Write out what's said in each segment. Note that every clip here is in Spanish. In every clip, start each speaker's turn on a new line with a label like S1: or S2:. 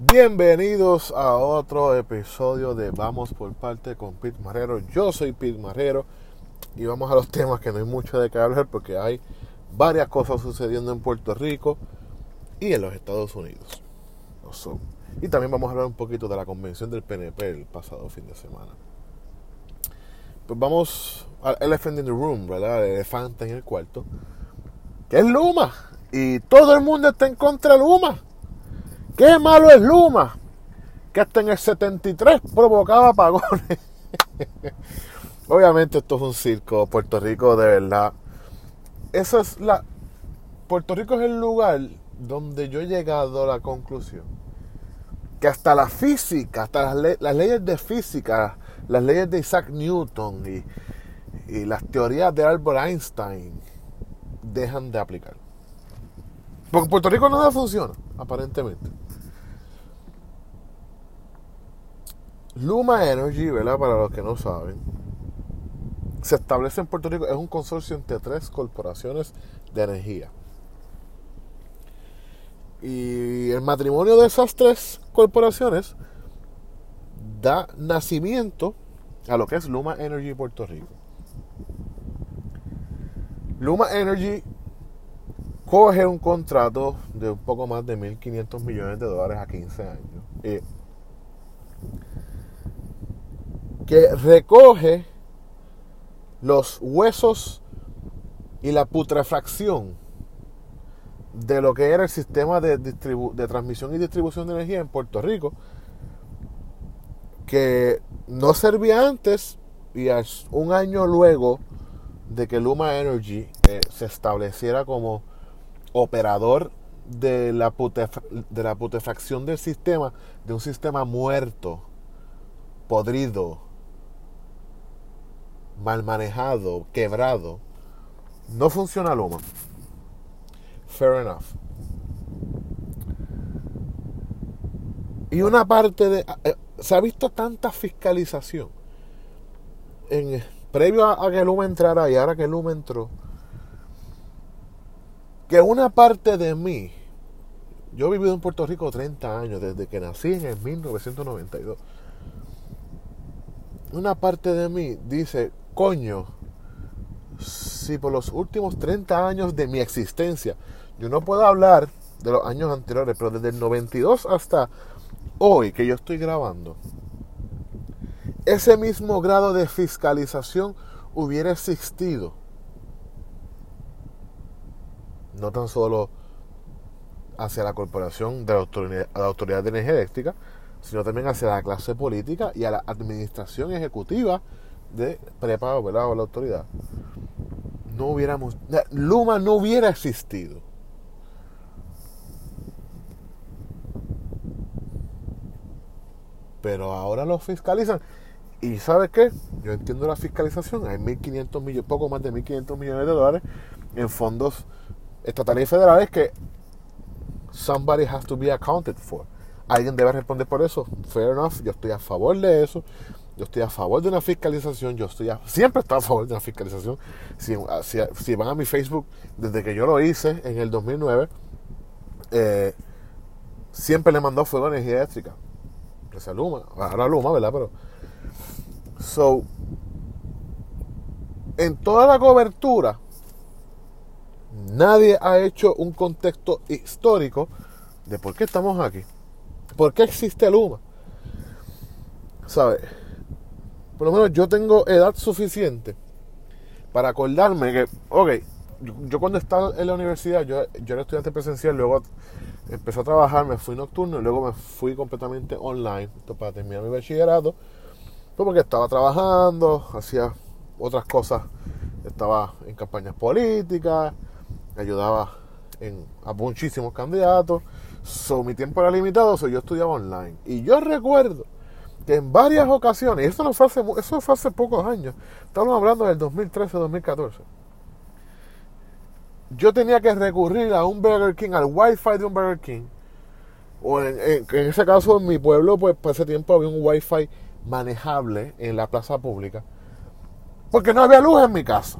S1: Bienvenidos a otro episodio de Vamos por parte con Pete Marrero. Yo soy Pete Marrero y vamos a los temas que no hay mucho de qué hablar porque hay varias cosas sucediendo en Puerto Rico y en los Estados Unidos. Y también vamos a hablar un poquito de la convención del PNP el pasado fin de semana. Pues vamos al elephant in the room, ¿verdad? El elefante en el cuarto, que es Luma. Y todo el mundo está en contra de Luma. Qué malo es Luma, que hasta en el 73 provocaba apagones. Obviamente esto es un circo, Puerto Rico de verdad. Eso es la... Puerto Rico es el lugar donde yo he llegado a la conclusión que hasta la física, hasta las, leyes de física, las leyes de Isaac Newton y, y las teorías de Albert Einstein dejan de aplicar. Porque Puerto Rico nada funciona, aparentemente. Luma Energy, ¿verdad? Para los que no saben, se establece en Puerto Rico, es un consorcio entre tres corporaciones de energía. Y el matrimonio de esas tres corporaciones da nacimiento a lo que es Luma Energy Puerto Rico. Luma Energy coge un contrato de un poco más de 1.500 millones de dólares a 15 años que recoge los huesos y la putrefacción de lo que era el sistema de, de, transmisión y distribución de energía en Puerto Rico, que no servía antes y un año luego de que Luma Energy eh, se estableciera como operador de la, de la putrefacción del sistema, de un sistema muerto, podrido, mal manejado, quebrado, no funciona Luma. Fair enough. Y una parte de... Eh, se ha visto tanta fiscalización en, previo a, que Luma entrara y ahora que Luma entró, que una parte de mí, yo he vivido en Puerto Rico 30 años, desde que nací en el 1992, una parte de mí dice, coño, si por los últimos 30 años de mi existencia, yo no puedo hablar de los años anteriores, pero desde el 92 hasta hoy que yo estoy grabando, ese mismo grado de fiscalización hubiera existido. No tan solo hacia la corporación de la autoridad, la autoridad de energía eléctrica, sino también hacia la clase política y a la administración ejecutiva de prepago, ¿verdad? O la autoridad, no hubiéramos, Luma no hubiera existido. Pero ahora lo fiscalizan. ¿Y sabes qué? Yo entiendo la fiscalización. Hay 1.500 millones, poco más de 1.500 millones de dólares en fondos estatales y federales que somebody has to be accounted for. Alguien debe responder por eso. Fair enough. Yo estoy a favor de eso. Yo estoy a favor de una fiscalización, yo estoy siempre he estado a favor de una fiscalización. Si, van a mi Facebook, desde que yo lo hice en el 2009, eh, siempre le mandó fuego a energía eléctrica. Esa Luma, ahora Luma, ¿verdad? Pero, so, en toda la cobertura, nadie ha hecho un contexto histórico de por qué estamos aquí. ¿Por qué existe Luma? ¿Sabes? Por lo menos yo tengo edad suficiente para acordarme que, ok, yo, cuando estaba en la universidad, yo, yo, era estudiante presencial, luego empecé a trabajar, me fui nocturno y luego me fui completamente online para terminar mi bachillerato, pues porque estaba trabajando, hacía otras cosas, estaba en campañas políticas, ayudaba en, a muchísimos candidatos, so, mi tiempo era limitado, so, yo estudiaba online. Y yo recuerdo en varias ocasiones, y esto no fue hace, eso fue hace pocos años, estamos hablando del 2013-2014, yo tenía que recurrir a un Burger King, al Wi-Fi de un Burger King, o en, ese caso en mi pueblo, pues para ese tiempo había un Wi-Fi manejable en la plaza pública, porque no había luz en mi casa.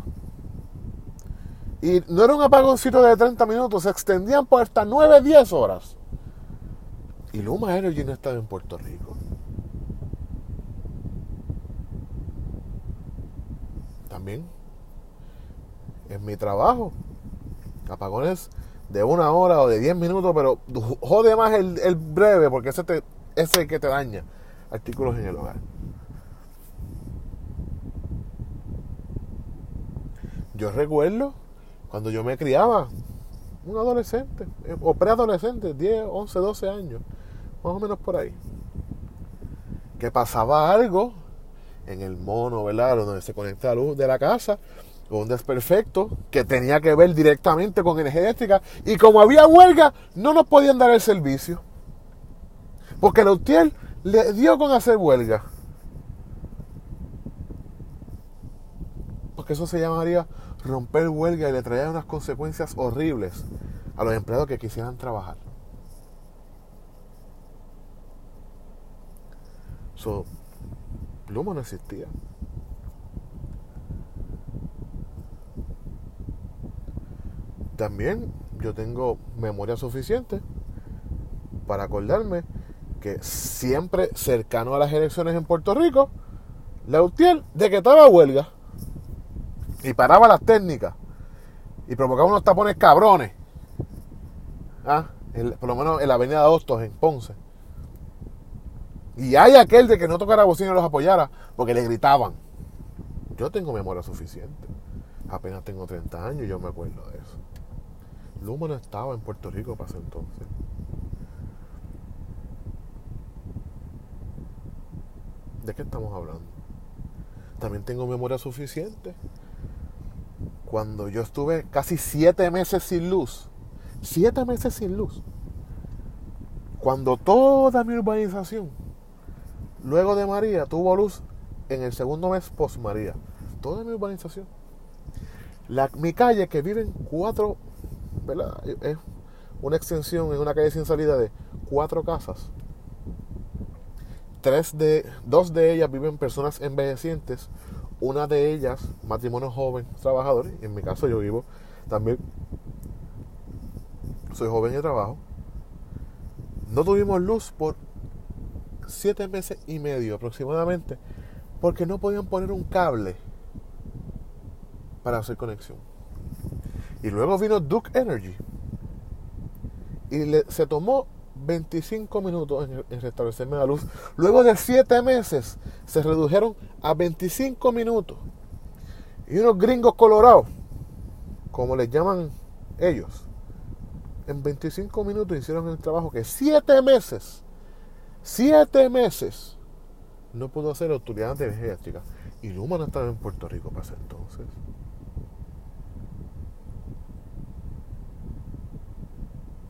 S1: Y no era un apagoncito de 30 minutos, se extendían por hasta 9, 10 horas. Y Luma Energy no estaba en Puerto Rico. También. En mi trabajo, apagones de una hora o de diez minutos, pero jode más el, breve porque ese, te, es el que te daña. Artículos en el hogar. Yo recuerdo cuando yo me criaba, un adolescente, eh, o preadolescente, 10, 11, 12 años, más o menos por ahí, que pasaba algo en el mono, ¿verdad? Donde se conecta la luz de la casa, un desperfecto que tenía que ver directamente con energía eléctrica, y como había huelga, no nos podían dar el servicio. Porque el UTIEL le dio con hacer huelga. Porque eso se llamaría romper huelga y le traía unas consecuencias horribles a los empleados que quisieran trabajar. So, Luma no existía. También yo tengo memoria suficiente para acordarme que siempre cercano a las elecciones en Puerto Rico, la UTIEL estaba huelga y paraba las técnicas y provocaba unos tapones cabrones. ¿Ah? por lo menos en la avenida de Hostos, en Ponce. Y hay aquel de que no tocara bocina y los apoyara porque le gritaban. Yo tengo memoria suficiente. Apenas tengo 30 años y yo me acuerdo de eso. Luma no estaba en Puerto Rico para ese entonces. ¿De qué estamos hablando? También tengo memoria suficiente cuando yo estuve casi siete meses sin luz, siete meses sin luz, cuando toda mi urbanización, luego de María, tuvo luz en el segundo mes post María, toda mi urbanización. Mi calle, que viven cuatro. Es una extensión en una calle sin salida de cuatro casas. Tres de, dos de ellas viven personas envejecientes, una de ellas, matrimonio joven, trabajador, en mi caso yo vivo también, soy joven y trabajo. No tuvimos luz por siete meses y medio aproximadamente, porque no podían poner un cable para hacer conexión. Y luego vino Duke Energy. Y se tomó 25 minutos en, restablecerme la luz. Luego de 7 meses se redujeron a 25 minutos. Y unos gringos colorados, como les llaman ellos, en 25 minutos hicieron el trabajo que 7 meses, 7 meses, no pudo hacer autoridad de energía eléctrica. Y Luma no estaba en Puerto Rico para ese entonces.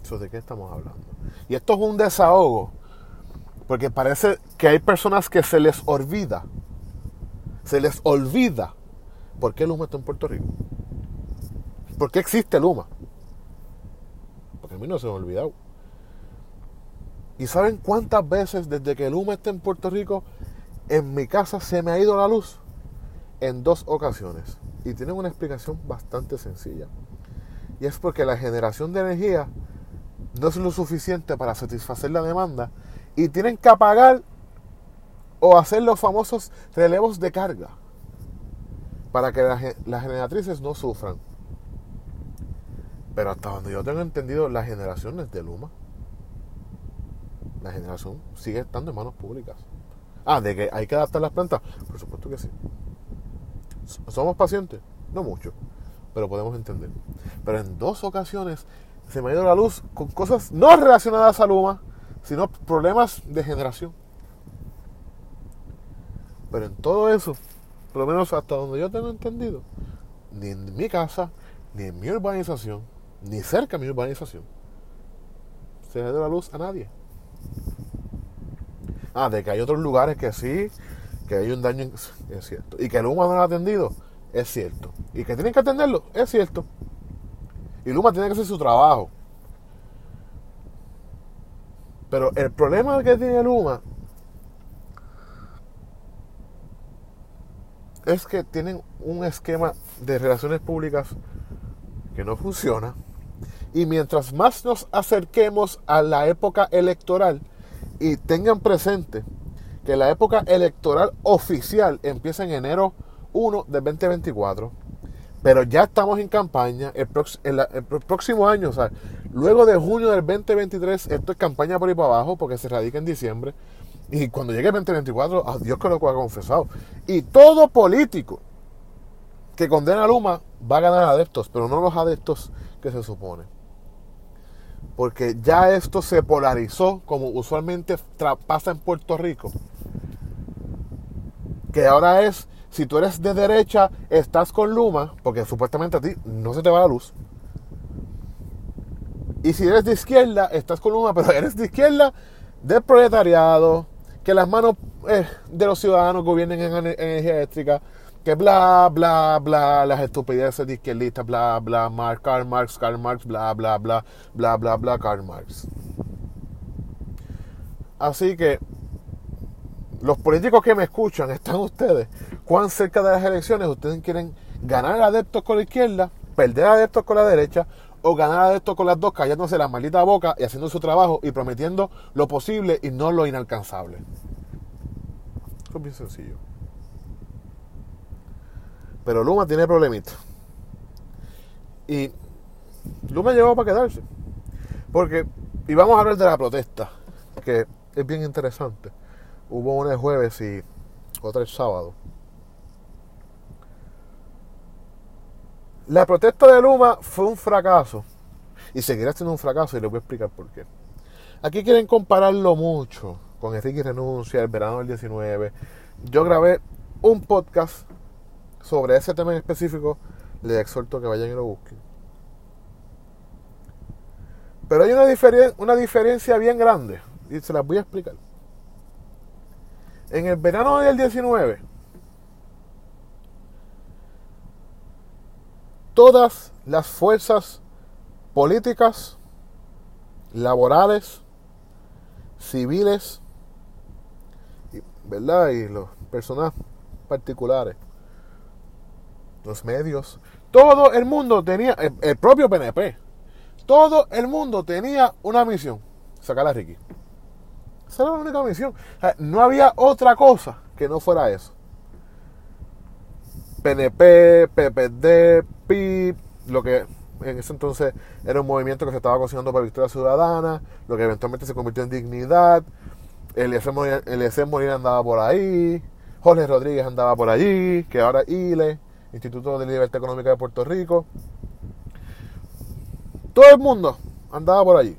S1: ¿De qué estamos hablando? Y esto es un desahogo, porque parece que hay personas que se les olvida, se les olvida por qué Luma está en Puerto Rico. ¿Por qué existe Luma? Porque a mí no se me ha olvidado. ¿Y saben cuántas veces desde que Luma está en Puerto Rico, en mi casa se me ha ido la luz? En dos ocasiones. Y tienen una explicación bastante sencilla. Y es porque la generación de energía no es lo suficiente para satisfacer la demanda y tienen que apagar o hacer los famosos relevos de carga para que las, generatrices no sufran. Pero hasta donde yo tengo entendido, las generaciones de Luma, la generación sigue estando en manos públicas. Ah, de que hay que adaptar las plantas, por supuesto que sí. ¿Somos pacientes? No mucho, pero podemos entender. Pero en dos ocasiones se me ha ido la luz con cosas no relacionadas a Luma, sino problemas de generación. Pero en todo eso, por lo menos hasta donde yo tengo entendido, ni en mi casa, ni en mi urbanización, ni cerca de mi urbanización, se ha ido la luz a nadie. Ah, de que hay otros lugares que sí, que hay un daño, es cierto. Y que Luma no lo ha atendido, es cierto. Y que tienen que atenderlo, es cierto. Y Luma tiene que hacer su trabajo. Pero el problema que tiene Luma es que tienen un esquema de relaciones públicas que no funciona. Y mientras más nos acerquemos a la época electoral, Y tengan presente que la época electoral oficial empieza en enero 1 del 2024. Pero ya estamos en campaña. El, próximo año, o sea, luego de junio del 2023, esto es campaña por ahí para abajo porque se radica en diciembre. Y cuando llegue el 2024, a Dios que lo ha confesado. Y todo político que condena a Luma va a ganar adeptos, pero no los adeptos que se supone. Porque ya esto se polarizó, como usualmente pasa en Puerto Rico. Que ahora es si tú eres de derecha, estás con Luma, porque supuestamente a ti no se te va la luz. Y si eres de izquierda, estás con Luma, pero eres de izquierda del proletariado, que las manos eh, de los ciudadanos gobiernen en energía eléctrica, que bla, bla, bla, las estupideces de izquierdistas, bla, bla, Marx, Karl Marx, Karl Marx, bla, bla, bla, bla, bla, bla, Karl Marx. Así que los políticos que me escuchan, están ustedes, cuán cerca de las elecciones ustedes quieren ganar adeptos con la izquierda, perder adeptos con la derecha o ganar adeptos con las dos, callándose la maldita boca y haciendo su trabajo y prometiendo lo posible y no lo inalcanzable. Eso es bien sencillo. Pero Luma tiene problemitas. Y Luma llegó para quedarse. Porque, y vamos a hablar de la protesta, que es bien interesante. Hubo una el jueves y otra el sábado. La protesta de Luma fue un fracaso. Y seguirá siendo un fracaso y les voy a explicar por qué. Aquí quieren compararlo mucho con Enrique Renuncia, el verano del 19. Yo grabé un podcast sobre ese tema en específico. Les exhorto que vayan y lo busquen. Pero hay una, una diferencia bien grande y se las voy a explicar. En el verano del 19, todas las fuerzas políticas, laborales, civiles, ¿verdad? Y los personas particulares, los medios, todo el mundo tenía, el, propio PNP, todo el mundo tenía una misión, sacar a Ricky. Esa era la única misión. no había otra cosa que no fuera eso. PNP, PPD, PIP, lo que en ese entonces era un movimiento que se estaba cocinando para Victoria Ciudadana, lo que eventualmente se convirtió en Dignidad. Eliezer Molina, andaba por ahí, Jorge Rodríguez andaba por allí, que ahora ILE, Instituto de Libertad Económica de Puerto Rico. Todo el mundo andaba por allí.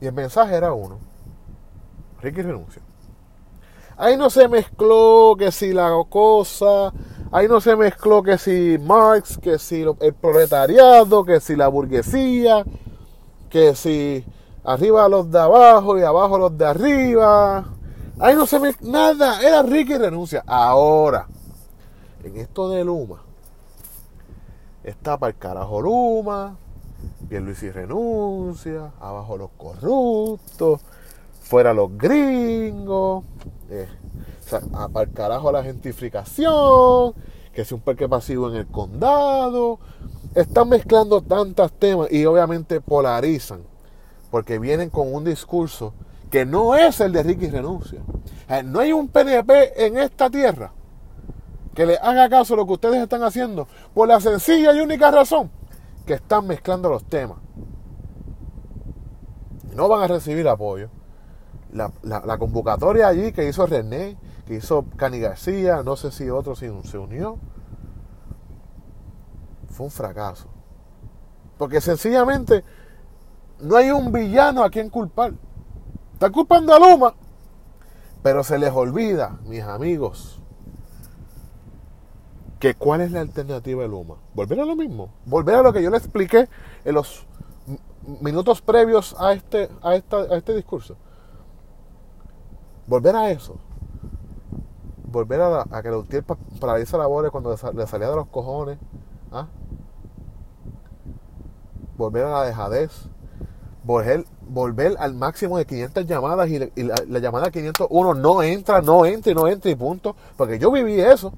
S1: Y el mensaje era uno. Ricky renuncia. Ahí no se mezcló que si la cosa, ahí no se mezcló que si Marx, que si el proletariado, que si la burguesía, que si arriba los de abajo y abajo los de arriba. Ahí no se mezcló nada, era Ricky renuncia. Ahora, en esto de Luma, está para el carajo Luma, Bien Luis y renuncia, abajo los corruptos, fuera los gringos, eh, para el carajo la gentrificación, que es un parque pasivo en el condado. Están mezclando tantos temas y obviamente polarizan, porque vienen con un discurso que no es el de Ricky Renuncia. no hay un PNP en esta tierra que le haga caso a lo que ustedes están haciendo por la sencilla y única razón que están mezclando los temas. No van a recibir apoyo. La, convocatoria allí que hizo René, que hizo Cani García, no sé si otro se, se unió, fue un fracaso. Porque sencillamente no hay un villano a quien culpar. Están culpando a Luma, pero se les olvida, mis amigos, que cuál es la alternativa de Luma. Volver a lo mismo. Volver a lo que yo le expliqué en los minutos previos a este, a este discurso. Volver a eso. Volver a, que la UTIER paraliza labores cuando le salía de los cojones. ¿ah? Volver a la dejadez. Volver, al máximo de 500 llamadas y, la, la, llamada 501 no entra, no entra y no entra y punto. Porque yo viví eso.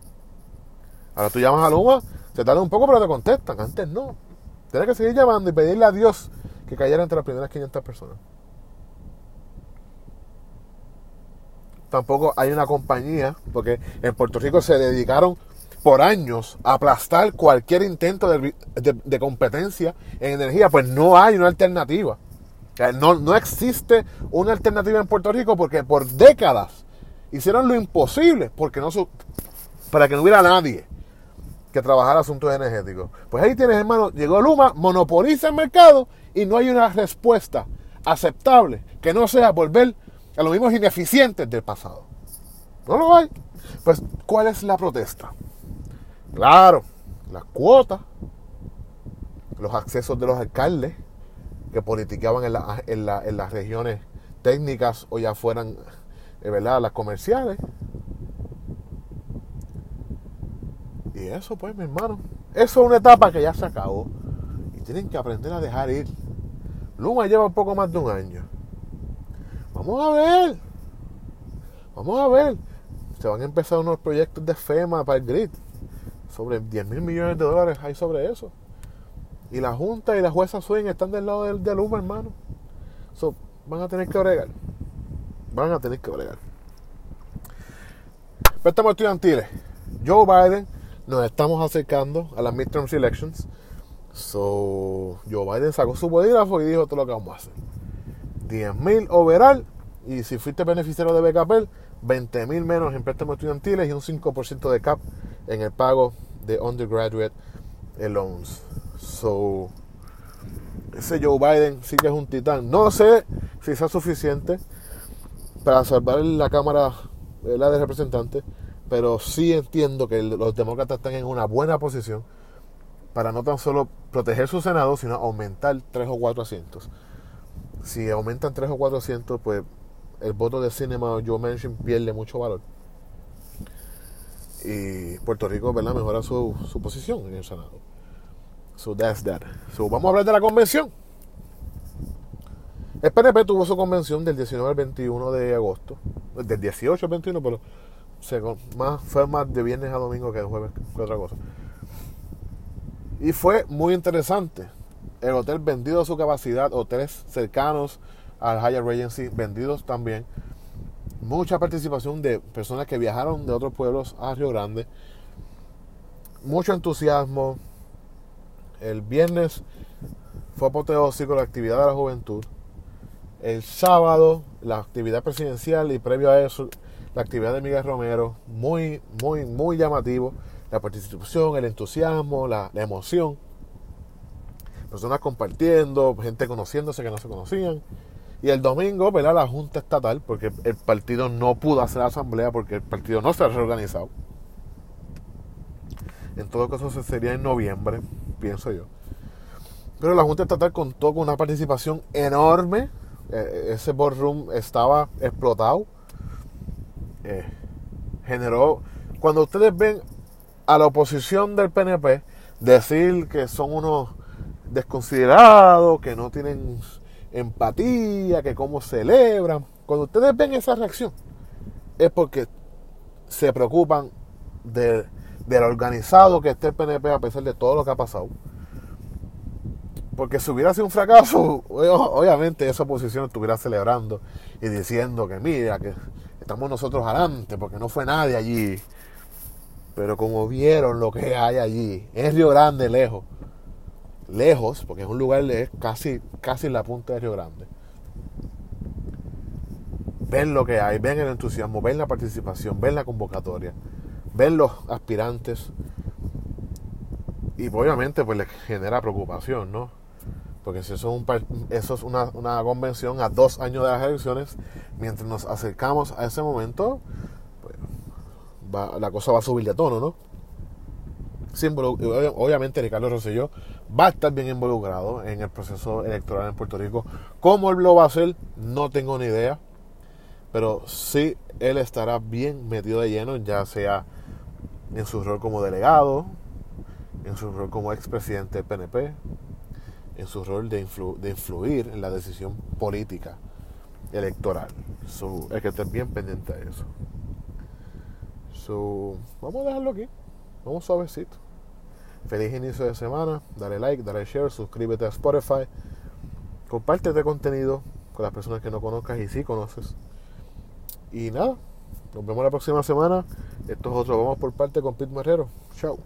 S1: Ahora tú llamas a Luma, se tarda un poco, pero te contestan. Antes no. Tienes que seguir llamando y pedirle a Dios que cayera entre las primeras 500 personas. Tampoco hay una compañía, porque en Puerto Rico se dedicaron por años a aplastar cualquier intento de, competencia en energía, pues no hay una alternativa. No, no existe una alternativa en Puerto Rico porque por décadas hicieron lo imposible porque no, para que no hubiera nadie que trabajara asuntos energéticos. Pues ahí tienes, hermano, llegó Luma, monopoliza el mercado y no hay una respuesta aceptable que no sea volver a los mismos ineficientes del pasado. No lo hay. Pues, ¿cuál es la protesta? Claro, las cuotas, los accesos de los alcaldes que politiqueaban en, las regiones técnicas o ya fueran, eh, ¿verdad?, las comerciales. Y eso, pues, mi hermano, eso es una etapa que ya se acabó. Y tienen que aprender a dejar ir. Luma lleva un poco más de un año. Vamos a ver. Vamos a ver. Se van a empezar unos proyectos de FEMA para el grid. Sobre 10 mil millones de dólares hay sobre eso. Y la Junta y la jueza Swing están del lado del, de Luma, hermano. So, van a tener que bregar. Van a tener que bregar. Préstamos estudiantiles. Joe Biden nos estamos acercando a las midterm elections. So, Joe Biden sacó su bolígrafo y dijo todo lo que vamos a hacer. 10.000 overall y si fuiste beneficiario de BKPL, 20.000 menos en préstamos estudiantiles y un 5% de cap en el pago de undergraduate loans. So, ese Joe Biden sí que es un titán. No sé si sea suficiente para salvar la Cámara la de Representantes, pero sí entiendo que los demócratas están en una buena posición para no tan solo proteger su Senado, sino aumentar tres o cuatro asientos. Si aumentan tres o cuatro asientos, pues el voto de Cinema Joe Manchin pierde mucho valor. Y Puerto Rico, ¿verdad? Mejora su, su posición en el Senado. So that's that. Vamos a hablar de la convención. El PNP tuvo su convención del 19 al 21 de agosto. Del 18 al 21, pero más, fue más de viernes a domingo que de jueves, otra cosa. Y fue muy interesante. El hotel vendido a su capacidad, hoteles cercanos al Hyatt Regency vendidos también. Mucha participación de personas que viajaron de otros pueblos a Río Grande. Mucho entusiasmo. El viernes fue apoteósico la actividad de la juventud. El sábado, la actividad presidencial y previo a eso, la actividad de Miguel Romero, muy, muy, muy llamativo. La participación, el entusiasmo, la, emoción. Personas compartiendo, gente conociéndose que no se conocían. Y el domingo, ¿verdad? La Junta Estatal, porque el partido no pudo hacer la asamblea porque el partido no se ha reorganizado. En todo caso, se sería en noviembre, pienso yo. Pero la Junta Estatal contó con una participación enorme. Eh, ese boardroom estaba explotado. Eh, generó. Cuando ustedes ven a la oposición del PNP decir que son unos desconsiderados, que no tienen empatía, que cómo celebran, cuando ustedes ven esa reacción, es porque se preocupan de, del organizado que esté el PNP a pesar de todo lo que ha pasado. Porque si hubiera sido un fracaso, obviamente esa oposición estuviera celebrando y diciendo que mira, que estamos nosotros adelante, porque no fue nadie allí. Pero como vieron lo que hay allí, es Río Grande lejos, lejos, porque es un lugar es casi, casi la punta de Río Grande. Ven lo que hay, ven el entusiasmo, ven la participación, ven la convocatoria, ven los aspirantes. Y obviamente pues les genera preocupación, ¿no? Porque si eso es, un, eso es una, una, convención a dos años de las elecciones, mientras nos acercamos a ese momento, pues, la cosa va a subir de tono, ¿no? obviamente Ricardo Rosselló va a estar bien involucrado en el proceso electoral en Puerto Rico. ¿Cómo él lo va a hacer? No tengo ni idea. Pero sí, él estará bien metido de lleno, ya sea en su rol como delegado, en su rol como expresidente del PNP, en su rol de, influir en la decisión política electoral. So, hay que estar bien pendiente de eso. So, vamos a dejarlo aquí. Vamos suavecito. Feliz inicio de semana. Dale like, dale share, suscríbete a Spotify. comparte este contenido con las personas que no conozcas y sí conoces. Y nada, nos vemos la próxima semana. Esto es otro Vamos por parte con Pete Marrero. Chao.